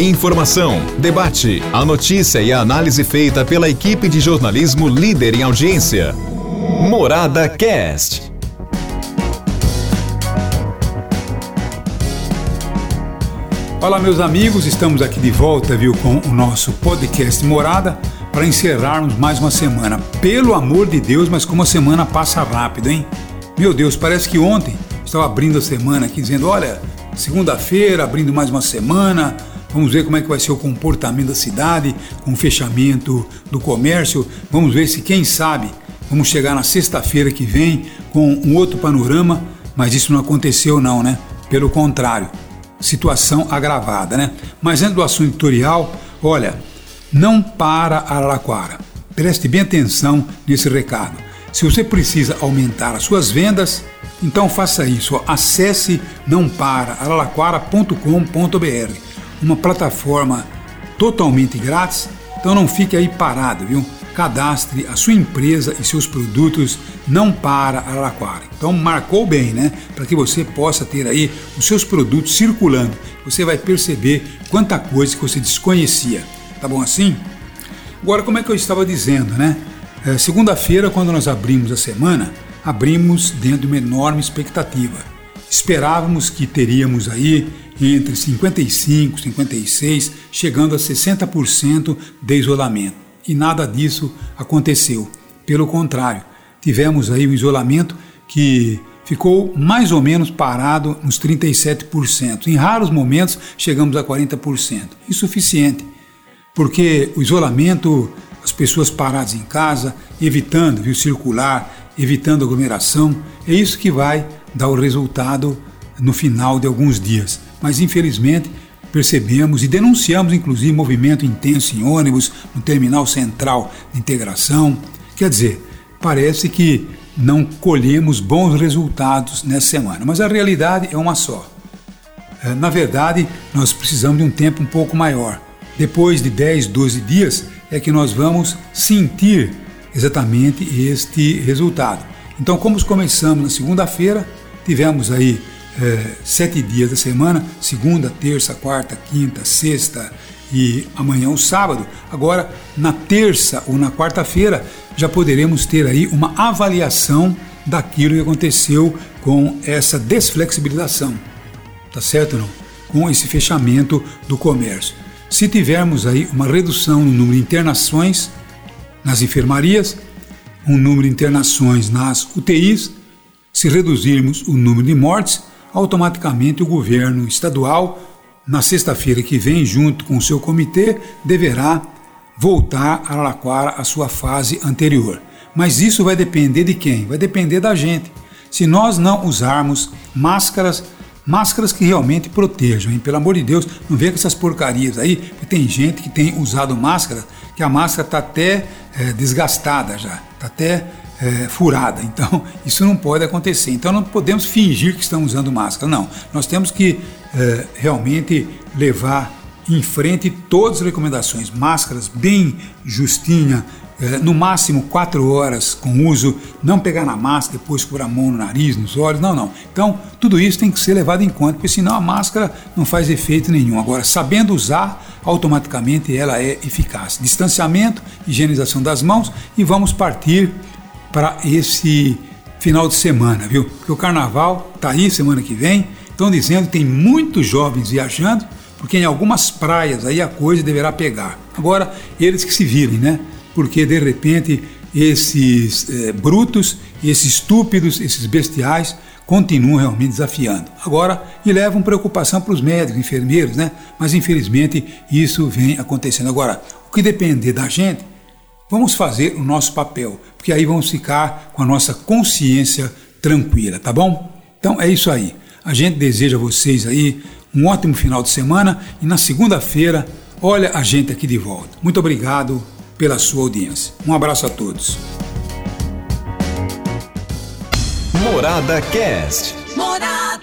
Informação, debate, a notícia e a análise feita pela equipe de jornalismo líder em audiência. Morada Cast. Olá, meus amigos, estamos aqui de volta, viu, com o nosso podcast Morada para encerrarmos mais uma semana. Pelo amor de Deus, mas como a semana passa rápido, hein? Meu Deus, parece que ontem estava abrindo a semana aqui dizendo: olha, segunda-feira, abrindo mais uma semana, Vamos ver como é que vai ser o comportamento da cidade com o fechamento do comércio. Vamos ver se, quem sabe, vamos chegar na sexta-feira que vem com um outro panorama, mas isso não aconteceu não, né? Pelo contrário, situação agravada, né? Mas antes do assunto editorial, olha, não para Araraquara. Preste bem atenção nesse recado. Se você precisa aumentar as suas vendas, então faça isso. Acesse nãoparararaquara.com.br uma plataforma totalmente grátis, então não fique aí parado, viu? Cadastre a sua empresa e seus produtos não para Araraquara. Então marcou bem, né? Para que você possa ter aí os seus produtos circulando. Você vai perceber quanta coisa que você desconhecia. Tá bom assim? Agora, como é que eu estava dizendo, né? É, Segunda-feira, quando nós abrimos a semana, abrimos dentro de uma enorme expectativa. Esperávamos que teríamos aí entre 55, 56, chegando a 60% de isolamento. E nada disso aconteceu. Pelo contrário, tivemos aí um isolamento que ficou mais ou menos parado nos 37%. Em raros momentos chegamos a 40%. Insuficiente, porque o isolamento, as pessoas paradas em casa, evitando viu, circular, evitando aglomeração, é isso que vai dar o resultado no final de alguns dias mas infelizmente percebemos e denunciamos inclusive movimento intenso em ônibus no terminal central de integração. Quer dizer, parece que não colhemos bons resultados nessa semana, mas a realidade é uma só. É, na verdade, nós precisamos de um tempo um pouco maior. Depois de 10, 12 dias é que nós vamos sentir exatamente este resultado. Então, como começamos na segunda-feira, tivemos aí é, sete dias da semana, segunda, terça, quarta, quinta, sexta e amanhã o sábado. Agora, na terça ou na quarta-feira, já poderemos ter aí uma avaliação daquilo que aconteceu com essa desflexibilização. Tá certo não? Com esse fechamento do comércio. Se tivermos aí uma redução no número de internações nas enfermarias, um número de internações nas UTIs, se reduzirmos o número de mortes, automaticamente o governo estadual, na sexta-feira que vem, junto com o seu comitê, deverá voltar a Araraquara à sua fase anterior. Mas isso vai depender de quem? Vai depender da gente. Se nós não usarmos máscaras, máscaras que realmente protejam, hein? pelo amor de Deus, não venha com essas porcarias aí, porque tem gente que tem usado máscara, que a máscara está até é, desgastada já, está até é, furada. Então, isso não pode acontecer. Então, não podemos fingir que estamos usando máscara. Não. Nós temos que é, realmente levar em frente todas as recomendações. Máscaras bem justinha, é, no máximo quatro horas com uso, não pegar na máscara, depois pôr a mão no nariz, nos olhos, não, não. Então, tudo isso tem que ser levado em conta, porque senão a máscara não faz efeito nenhum. Agora, sabendo usar, automaticamente ela é eficaz. Distanciamento, higienização das mãos e vamos partir para esse final de semana, viu? Porque o carnaval está aí semana que vem. Estão dizendo que tem muitos jovens viajando, porque em algumas praias aí a coisa deverá pegar. Agora, eles que se virem, né? Porque de repente esses é, brutos, esses estúpidos, esses bestiais continuam realmente desafiando. Agora, e levam preocupação para os médicos, enfermeiros, né? Mas infelizmente isso vem acontecendo. Agora, o que depender da gente, Vamos fazer o nosso papel, porque aí vamos ficar com a nossa consciência tranquila, tá bom? Então é isso aí. A gente deseja a vocês aí um ótimo final de semana e na segunda-feira, olha a gente aqui de volta. Muito obrigado pela sua audiência. Um abraço a todos. Morada Cast. Morada.